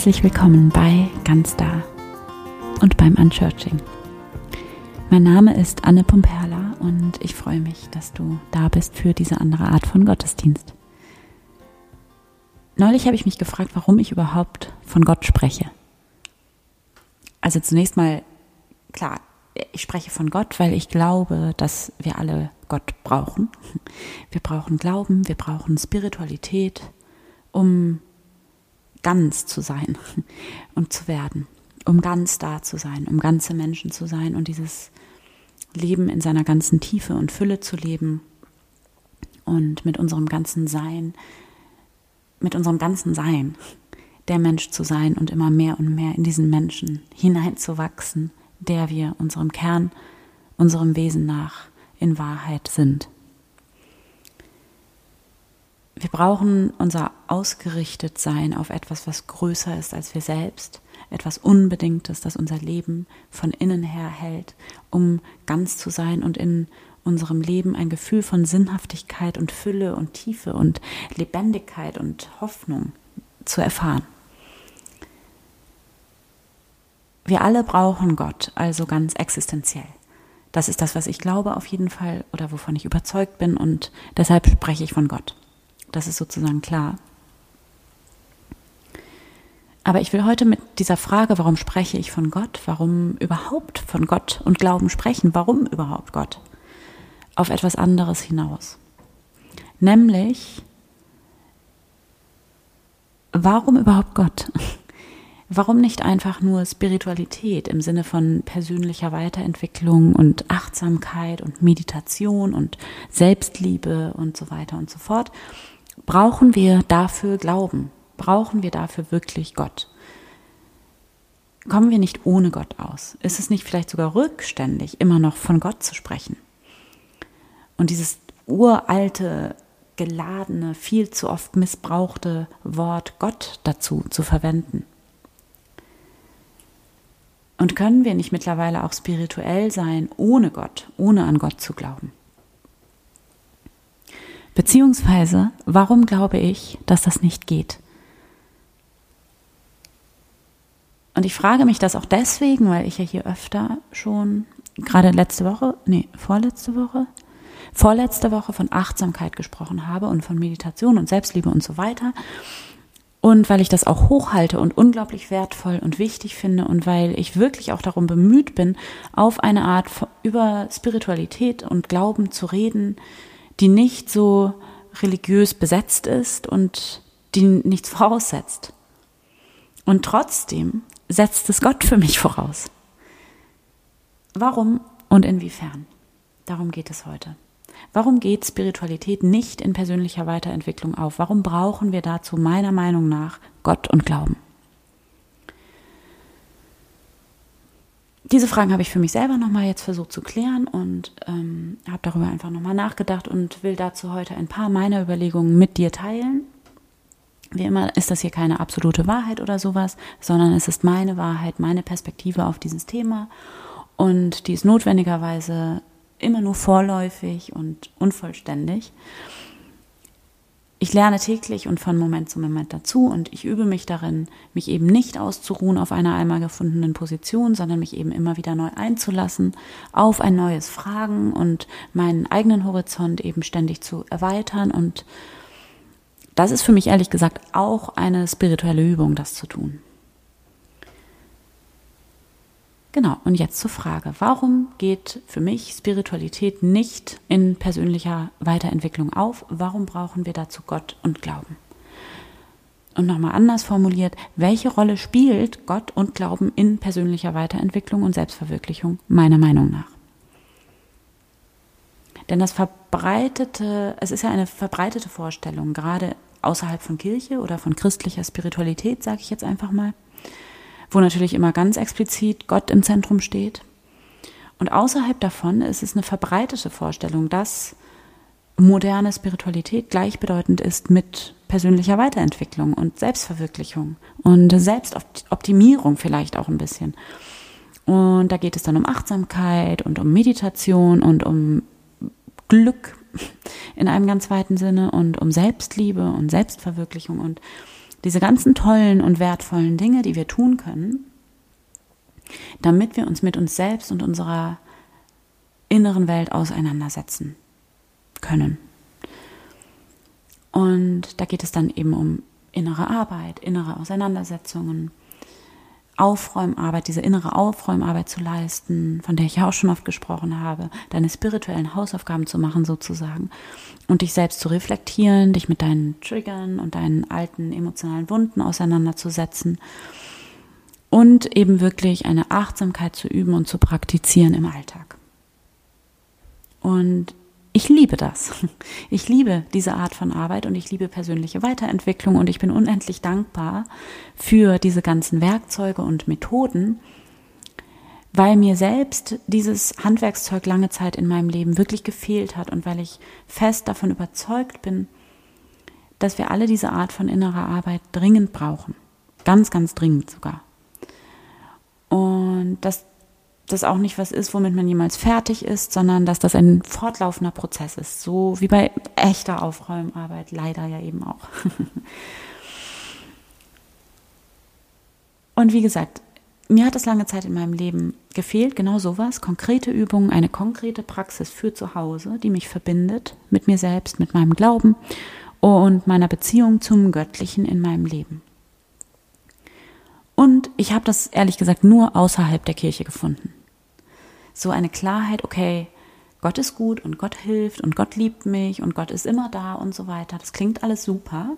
Herzlich willkommen bei Ganz Da und beim Unchurching. Mein Name ist Anne Pumperla und ich freue mich, dass du da bist für diese andere Art von Gottesdienst. Neulich habe ich mich gefragt, warum ich überhaupt von Gott spreche. Also zunächst mal, klar, ich spreche von Gott, weil ich glaube, dass wir alle Gott brauchen. Wir brauchen Glauben, wir brauchen Spiritualität, um ganz zu sein und zu werden, um ganz da zu sein, um ganze Menschen zu sein und dieses Leben in seiner ganzen Tiefe und Fülle zu leben und mit unserem ganzen Sein, mit unserem ganzen Sein der Mensch zu sein und immer mehr und mehr in diesen Menschen hineinzuwachsen, der wir unserem Kern, unserem Wesen nach in Wahrheit sind. Wir brauchen unser Ausgerichtetsein auf etwas, was größer ist als wir selbst, etwas Unbedingtes, das unser Leben von innen her hält, um ganz zu sein und in unserem Leben ein Gefühl von Sinnhaftigkeit und Fülle und Tiefe und Lebendigkeit und Hoffnung zu erfahren. Wir alle brauchen Gott, also ganz existenziell. Das ist das, was ich glaube auf jeden Fall oder wovon ich überzeugt bin und deshalb spreche ich von Gott. Das ist sozusagen klar. Aber ich will heute mit dieser Frage, warum spreche ich von Gott, warum überhaupt von Gott und Glauben sprechen, warum überhaupt Gott, auf etwas anderes hinaus. Nämlich, warum überhaupt Gott? Warum nicht einfach nur Spiritualität im Sinne von persönlicher Weiterentwicklung und Achtsamkeit und Meditation und Selbstliebe und so weiter und so fort, brauchen wir dafür Glauben? Brauchen wir dafür wirklich Gott? Kommen wir nicht ohne Gott aus? Ist es nicht vielleicht sogar rückständig, immer noch von Gott zu sprechen? Und dieses uralte, geladene, viel zu oft missbrauchte Wort Gott dazu zu verwenden? Und können wir nicht mittlerweile auch spirituell sein, ohne Gott, ohne an Gott zu glauben? Beziehungsweise, warum glaube ich, dass das nicht geht? Und ich frage mich das auch deswegen, weil ich ja hier öfter schon, gerade letzte Woche, nee, vorletzte Woche, vorletzte Woche von Achtsamkeit gesprochen habe und von Meditation und Selbstliebe und so weiter. Und weil ich das auch hochhalte und unglaublich wertvoll und wichtig finde und weil ich wirklich auch darum bemüht bin, auf eine Art über Spiritualität und Glauben zu reden, die nicht so religiös besetzt ist und die nichts voraussetzt. Und trotzdem setzt es Gott für mich voraus. Warum und inwiefern? Darum geht es heute. Warum geht Spiritualität nicht in persönlicher Weiterentwicklung auf? Warum brauchen wir dazu meiner Meinung nach Gott und Glauben? Diese Fragen habe ich für mich selber nochmal jetzt versucht zu klären und ähm, habe darüber einfach nochmal nachgedacht und will dazu heute ein paar meiner Überlegungen mit dir teilen. Wie immer ist das hier keine absolute Wahrheit oder sowas, sondern es ist meine Wahrheit, meine Perspektive auf dieses Thema und die ist notwendigerweise immer nur vorläufig und unvollständig ich lerne täglich und von Moment zu Moment dazu und ich übe mich darin, mich eben nicht auszuruhen auf einer einmal gefundenen Position, sondern mich eben immer wieder neu einzulassen, auf ein neues Fragen und meinen eigenen Horizont eben ständig zu erweitern. Und das ist für mich ehrlich gesagt auch eine spirituelle Übung, das zu tun. Genau, und jetzt zur Frage, warum geht für mich Spiritualität nicht in persönlicher Weiterentwicklung auf? Warum brauchen wir dazu Gott und Glauben? Und nochmal anders formuliert, welche Rolle spielt Gott und Glauben in persönlicher Weiterentwicklung und Selbstverwirklichung meiner Meinung nach? Denn das verbreitete, es ist ja eine verbreitete Vorstellung, gerade außerhalb von Kirche oder von christlicher Spiritualität, sage ich jetzt einfach mal, wo natürlich immer ganz explizit Gott im Zentrum steht. Und außerhalb davon ist es eine verbreitete Vorstellung, dass moderne Spiritualität gleichbedeutend ist mit persönlicher Weiterentwicklung und Selbstverwirklichung und Selbstoptimierung vielleicht auch ein bisschen. Und da geht es dann um Achtsamkeit und um Meditation und um Glück in einem ganz weiten Sinne und um Selbstliebe und Selbstverwirklichung und Diese ganzen tollen und wertvollen Dinge, die wir tun können, damit wir uns mit uns selbst und unserer inneren Welt auseinandersetzen können. Und da geht es dann eben um innere Arbeit, innere Auseinandersetzungen, Aufräumarbeit, diese innere Aufräumarbeit zu leisten, von der ich ja auch schon oft gesprochen habe, deine spirituellen Hausaufgaben zu machen sozusagen und dich selbst zu reflektieren, dich mit deinen Triggern und deinen alten emotionalen Wunden auseinanderzusetzen und eben wirklich eine Achtsamkeit zu üben und zu praktizieren im Alltag. Und ich liebe das. Ich liebe diese Art von Arbeit und ich liebe persönliche Weiterentwicklung und ich bin unendlich dankbar für diese ganzen Werkzeuge und Methoden, weil mir selbst dieses Handwerkszeug lange Zeit in meinem Leben wirklich gefehlt hat und weil ich fest davon überzeugt bin, dass wir alle diese Art von innerer Arbeit dringend brauchen. Ganz, ganz dringend sogar. Und dass das auch nicht was ist, womit man jemals fertig ist, sondern dass das ein fortlaufender Prozess ist. So wie bei echter Aufräumarbeit, leider ja eben auch. Und wie gesagt, mir hat es lange Zeit in meinem Leben gefehlt, genau sowas, konkrete Übungen, eine konkrete Praxis für zu Hause, die mich verbindet mit mir selbst, mit meinem Glauben und meiner Beziehung zum Göttlichen in meinem Leben. Und ich habe das ehrlich gesagt nur außerhalb der Kirche gefunden so eine Klarheit, okay, Gott ist gut und Gott hilft und Gott liebt mich und Gott ist immer da und so weiter. Das klingt alles super.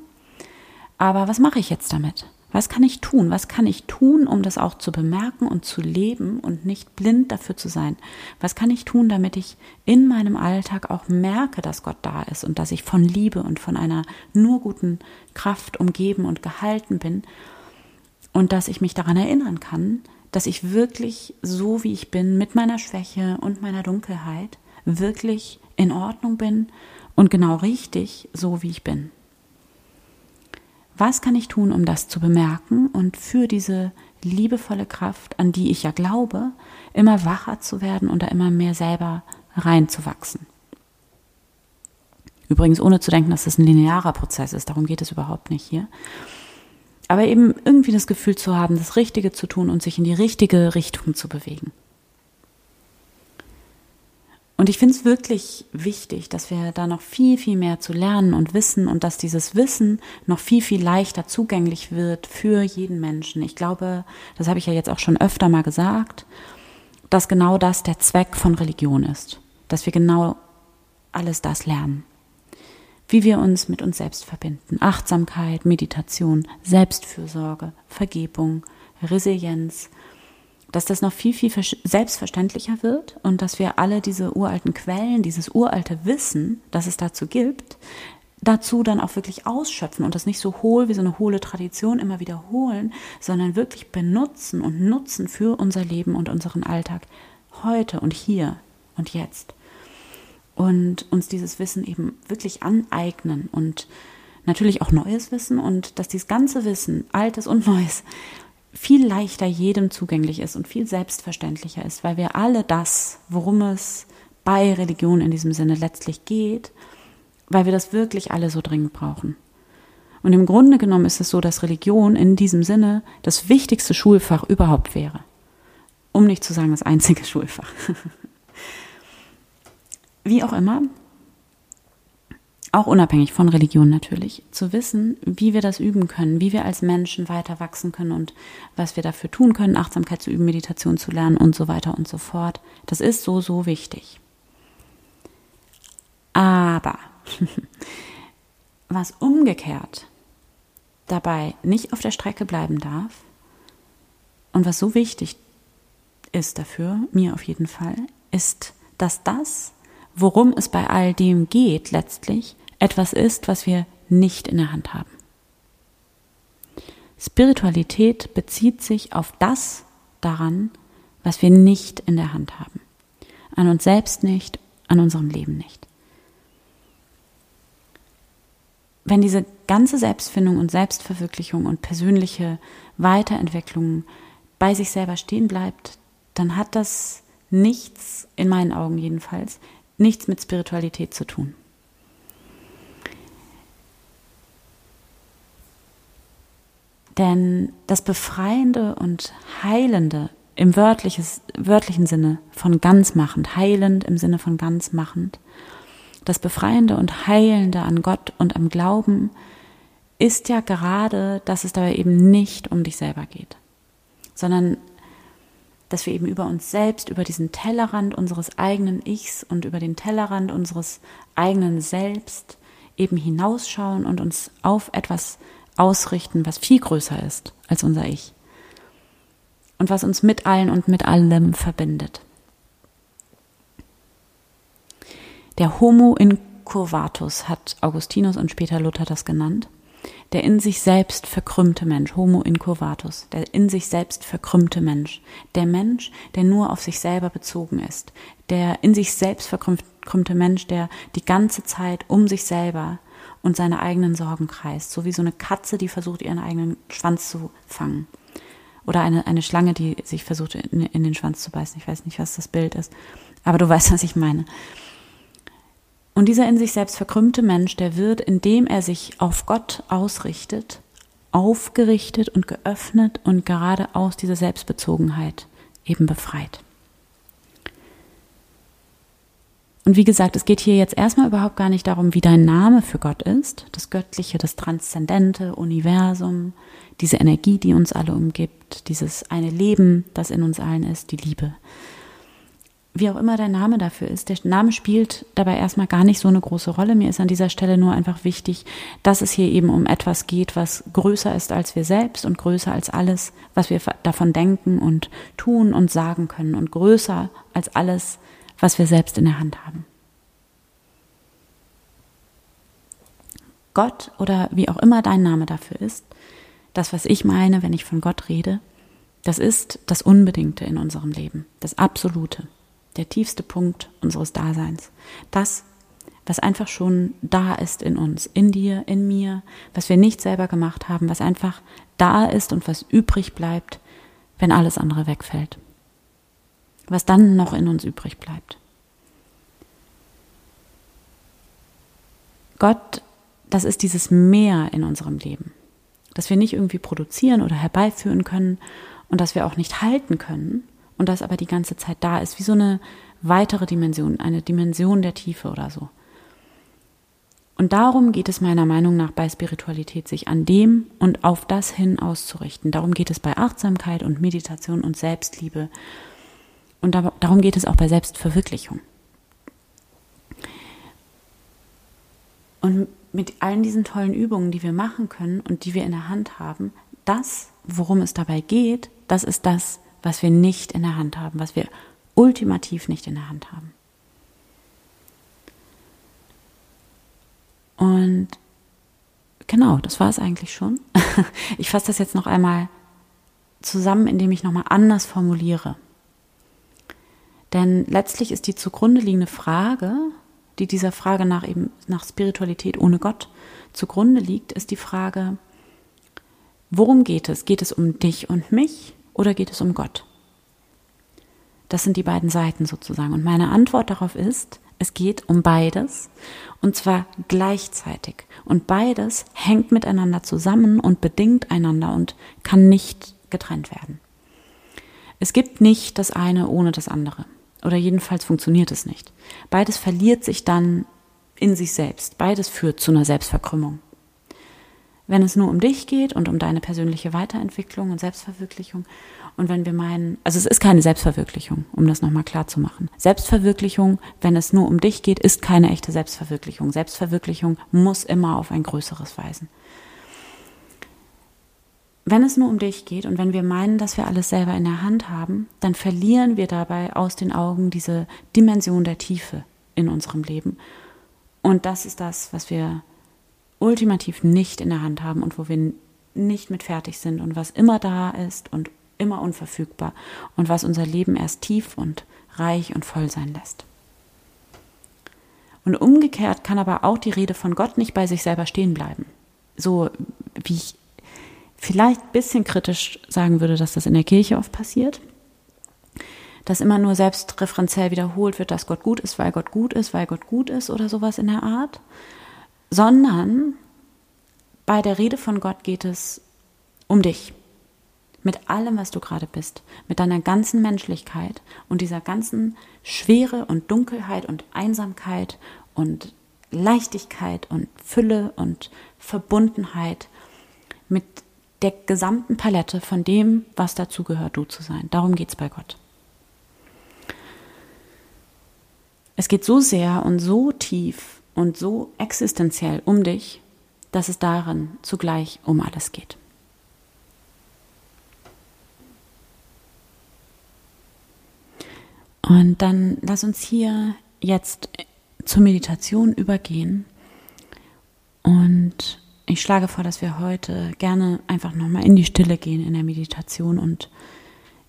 Aber was mache ich jetzt damit? Was kann ich tun? Was kann ich tun, um das auch zu bemerken und zu leben und nicht blind dafür zu sein? Was kann ich tun, damit ich in meinem Alltag auch merke, dass Gott da ist und dass ich von Liebe und von einer nur guten Kraft umgeben und gehalten bin und dass ich mich daran erinnern kann, dass ich wirklich so, wie ich bin, mit meiner Schwäche und meiner Dunkelheit, wirklich in Ordnung bin und genau richtig, so wie ich bin. Was kann ich tun, um das zu bemerken und für diese liebevolle Kraft, an die ich ja glaube, immer wacher zu werden und da immer mehr selber reinzuwachsen? Übrigens, ohne zu denken, dass es ein linearer Prozess ist, darum geht es überhaupt nicht hier aber eben irgendwie das Gefühl zu haben, das Richtige zu tun und sich in die richtige Richtung zu bewegen. Und ich finde es wirklich wichtig, dass wir da noch viel, viel mehr zu lernen und wissen und dass dieses Wissen noch viel, viel leichter zugänglich wird für jeden Menschen. Ich glaube, das habe ich ja jetzt auch schon öfter mal gesagt, dass genau das der Zweck von Religion ist. Dass wir genau alles das lernen wie wir uns mit uns selbst verbinden. Achtsamkeit, Meditation, Selbstfürsorge, Vergebung, Resilienz, dass das noch viel, viel selbstverständlicher wird und dass wir alle diese uralten Quellen, dieses uralte Wissen, das es dazu gibt, dazu dann auch wirklich ausschöpfen und das nicht so hohl wie so eine hohle Tradition immer wiederholen, sondern wirklich benutzen und nutzen für unser Leben und unseren Alltag. Heute und hier und jetzt und uns dieses Wissen eben wirklich aneignen und natürlich auch neues Wissen und dass dieses ganze Wissen, altes und neues, viel leichter jedem zugänglich ist und viel selbstverständlicher ist, weil wir alle das, worum es bei Religion in diesem Sinne letztlich geht, weil wir das wirklich alle so dringend brauchen. Und im Grunde genommen ist es so, dass Religion in diesem Sinne das wichtigste Schulfach überhaupt wäre. Um nicht zu sagen das einzige Schulfach. wie auch immer, auch unabhängig von Religion natürlich, zu wissen, wie wir das üben können, wie wir als Menschen weiter wachsen können und was wir dafür tun können, Achtsamkeit zu üben, Meditation zu lernen und so weiter und so fort. Das ist so, so wichtig. Aber was umgekehrt dabei nicht auf der Strecke bleiben darf und was so wichtig ist dafür, mir auf jeden Fall, ist, dass das, worum es bei all dem geht letztlich, etwas ist, was wir nicht in der Hand haben. Spiritualität bezieht sich auf das daran, was wir nicht in der Hand haben. An uns selbst nicht, an unserem Leben nicht. Wenn diese ganze Selbstfindung und Selbstverwirklichung und persönliche Weiterentwicklung bei sich selber stehen bleibt, dann hat das nichts, in meinen Augen jedenfalls, nichts mit Spiritualität zu tun. Denn das Befreiende und Heilende im wörtlichen Sinne von ganzmachend, heilend im Sinne von ganzmachend, das Befreiende und Heilende an Gott und am Glauben ist ja gerade, dass es dabei eben nicht um dich selber geht, sondern dass wir eben über uns selbst, über diesen Tellerrand unseres eigenen Ichs und über den Tellerrand unseres eigenen Selbst eben hinausschauen und uns auf etwas ausrichten, was viel größer ist als unser Ich und was uns mit allen und mit allem verbindet. Der Homo incurvatus hat Augustinus und später Luther das genannt der in sich selbst verkrümmte Mensch, Homo incurvatus, der in sich selbst verkrümmte Mensch, der Mensch, der nur auf sich selber bezogen ist, der in sich selbst verkrümmte Mensch, der die ganze Zeit um sich selber und seine eigenen Sorgen kreist, so wie so eine Katze, die versucht, ihren eigenen Schwanz zu fangen. Oder eine, eine Schlange, die sich versucht, in, in den Schwanz zu beißen. Ich weiß nicht, was das Bild ist, aber du weißt, was ich meine. Und dieser in sich selbst verkrümmte Mensch, der wird, indem er sich auf Gott ausrichtet, aufgerichtet und geöffnet und gerade aus dieser Selbstbezogenheit eben befreit. Und wie gesagt, es geht hier jetzt erstmal überhaupt gar nicht darum, wie dein Name für Gott ist, das Göttliche, das Transzendente, Universum, diese Energie, die uns alle umgibt, dieses eine Leben, das in uns allen ist, die Liebe wie auch immer dein Name dafür ist, der Name spielt dabei erstmal gar nicht so eine große Rolle. Mir ist an dieser Stelle nur einfach wichtig, dass es hier eben um etwas geht, was größer ist als wir selbst und größer als alles, was wir davon denken und tun und sagen können und größer als alles, was wir selbst in der Hand haben. Gott oder wie auch immer dein Name dafür ist, das, was ich meine, wenn ich von Gott rede, das ist das Unbedingte in unserem Leben, das Absolute der tiefste Punkt unseres Daseins. Das, was einfach schon da ist in uns, in dir, in mir, was wir nicht selber gemacht haben, was einfach da ist und was übrig bleibt, wenn alles andere wegfällt. Was dann noch in uns übrig bleibt. Gott, das ist dieses Meer in unserem Leben, das wir nicht irgendwie produzieren oder herbeiführen können und das wir auch nicht halten können, und das aber die ganze Zeit da ist, wie so eine weitere Dimension, eine Dimension der Tiefe oder so. Und darum geht es meiner Meinung nach bei Spiritualität, sich an dem und auf das hin auszurichten. Darum geht es bei Achtsamkeit und Meditation und Selbstliebe. Und darum geht es auch bei Selbstverwirklichung. Und mit allen diesen tollen Übungen, die wir machen können und die wir in der Hand haben, das, worum es dabei geht, das ist das, was wir nicht in der Hand haben, was wir ultimativ nicht in der Hand haben. Und genau, das war es eigentlich schon. Ich fasse das jetzt noch einmal zusammen, indem ich nochmal anders formuliere. Denn letztlich ist die zugrunde liegende Frage, die dieser Frage nach eben nach Spiritualität ohne Gott zugrunde liegt, ist die Frage, worum geht es? Geht es um dich und mich oder geht es um Gott? Das sind die beiden Seiten sozusagen. Und meine Antwort darauf ist, es geht um beides und zwar gleichzeitig. Und beides hängt miteinander zusammen und bedingt einander und kann nicht getrennt werden. Es gibt nicht das eine ohne das andere. Oder jedenfalls funktioniert es nicht. Beides verliert sich dann in sich selbst. Beides führt zu einer Selbstverkrümmung. Wenn es nur um dich geht und um deine persönliche Weiterentwicklung und Selbstverwirklichung und wenn wir meinen, also es ist keine Selbstverwirklichung, um das nochmal klar zu machen. Selbstverwirklichung, wenn es nur um dich geht, ist keine echte Selbstverwirklichung. Selbstverwirklichung muss immer auf ein Größeres weisen. Wenn es nur um dich geht und wenn wir meinen, dass wir alles selber in der Hand haben, dann verlieren wir dabei aus den Augen diese Dimension der Tiefe in unserem Leben. Und das ist das, was wir ultimativ nicht in der Hand haben und wo wir nicht mit fertig sind und was immer da ist und immer unverfügbar und was unser Leben erst tief und reich und voll sein lässt. Und umgekehrt kann aber auch die Rede von Gott nicht bei sich selber stehen bleiben. So wie ich vielleicht ein bisschen kritisch sagen würde, dass das in der Kirche oft passiert. Dass immer nur selbstreferenziell wiederholt wird, dass Gott gut ist, weil Gott gut ist, weil Gott gut ist oder sowas in der Art. Sondern bei der Rede von Gott geht es um dich. Mit allem, was du gerade bist, mit deiner ganzen Menschlichkeit und dieser ganzen Schwere und Dunkelheit und Einsamkeit und Leichtigkeit und Fülle und Verbundenheit mit der gesamten Palette von dem, was dazugehört, du zu sein. Darum geht es bei Gott. Es geht so sehr und so tief und so existenziell um dich, dass es darin zugleich um alles geht. Und dann lass uns hier jetzt zur Meditation übergehen. Und ich schlage vor, dass wir heute gerne einfach nochmal in die Stille gehen in der Meditation und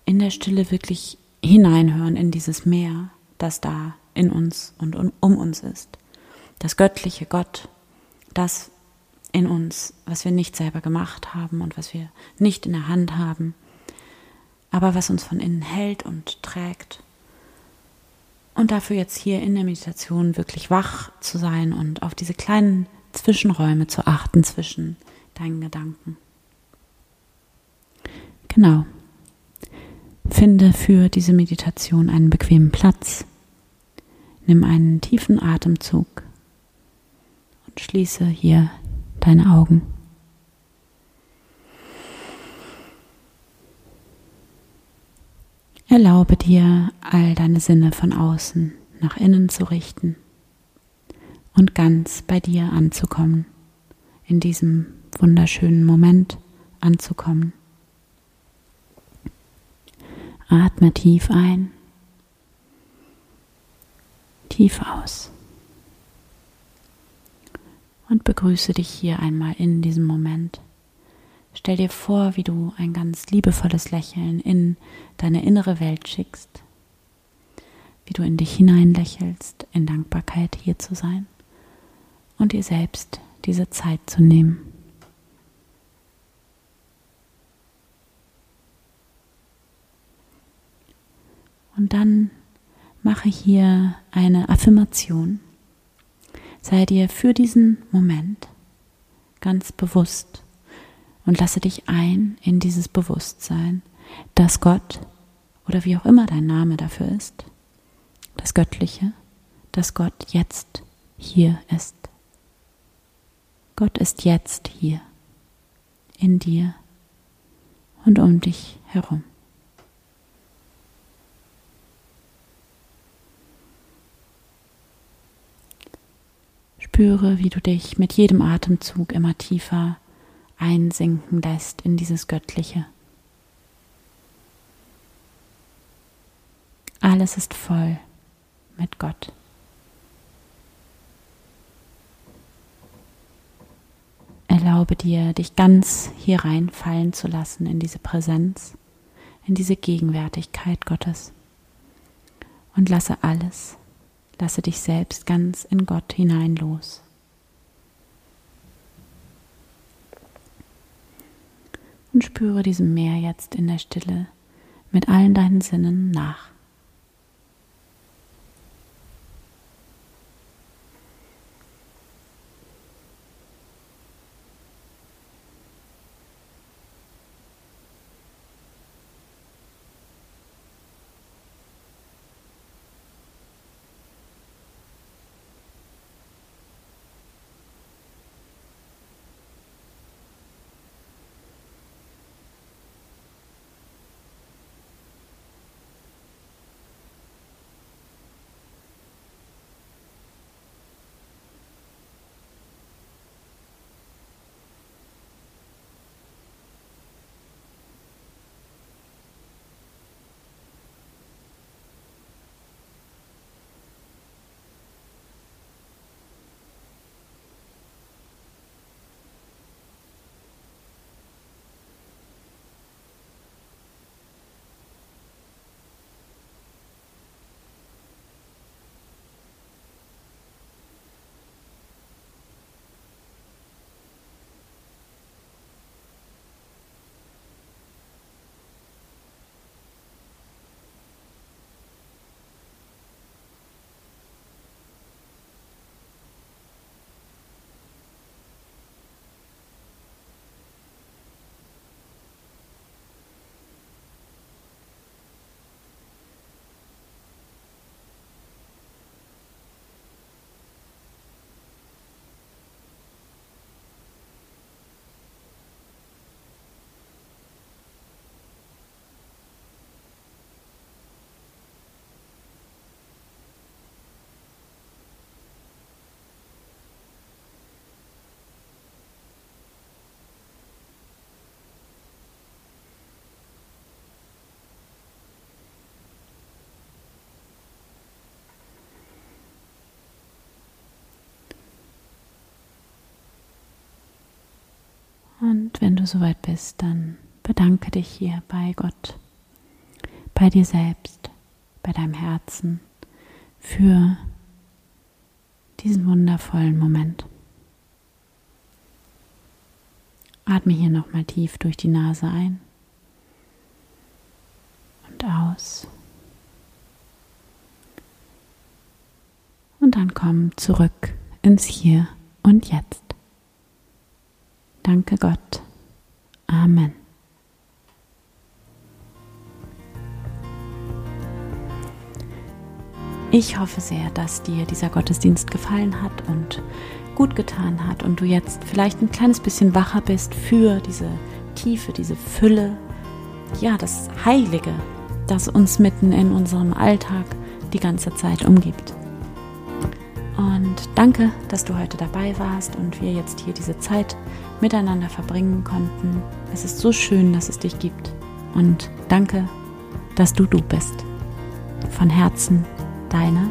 in der Stille wirklich hineinhören in dieses Meer, das da in uns und um uns ist. Das göttliche Gott, das in uns, was wir nicht selber gemacht haben und was wir nicht in der Hand haben, aber was uns von innen hält und trägt. Und dafür jetzt hier in der Meditation wirklich wach zu sein und auf diese kleinen Zwischenräume zu achten zwischen deinen Gedanken. Genau. Finde für diese Meditation einen bequemen Platz. Nimm einen tiefen Atemzug und schließe hier deine Augen. Erlaube dir, all deine Sinne von außen nach innen zu richten und ganz bei dir anzukommen, in diesem wunderschönen Moment anzukommen. Atme tief ein, tief aus und begrüße dich hier einmal in diesem Moment. Stell dir vor, wie du ein ganz liebevolles Lächeln in deine innere Welt schickst, wie du in dich hinein lächelst, in Dankbarkeit hier zu sein und dir selbst diese Zeit zu nehmen. Und dann mache hier eine Affirmation. Sei dir für diesen Moment ganz bewusst und lasse dich ein in dieses Bewusstsein, dass Gott oder wie auch immer dein Name dafür ist, das Göttliche, dass Gott jetzt hier ist. Gott ist jetzt hier, in dir und um dich herum. Spüre, wie du dich mit jedem Atemzug immer tiefer einsinken lässt in dieses Göttliche. Alles ist voll mit Gott. Erlaube dir, dich ganz hier reinfallen zu lassen in diese Präsenz, in diese Gegenwärtigkeit Gottes. Und lasse alles Lasse dich selbst ganz in Gott hinein los. Und spüre diesem Meer jetzt in der Stille mit allen deinen Sinnen nach. Und wenn du soweit bist, dann bedanke dich hier bei Gott, bei dir selbst, bei deinem Herzen für diesen wundervollen Moment. Atme hier nochmal tief durch die Nase ein und aus. Und dann komm zurück ins Hier und Jetzt. Danke Gott. Amen. Ich hoffe sehr, dass dir dieser Gottesdienst gefallen hat und gut getan hat und du jetzt vielleicht ein kleines bisschen wacher bist für diese Tiefe, diese Fülle, ja, das Heilige, das uns mitten in unserem Alltag die ganze Zeit umgibt. Und danke, dass du heute dabei warst und wir jetzt hier diese Zeit miteinander verbringen konnten. Es ist so schön, dass es dich gibt. Und danke, dass du du bist. Von Herzen, deine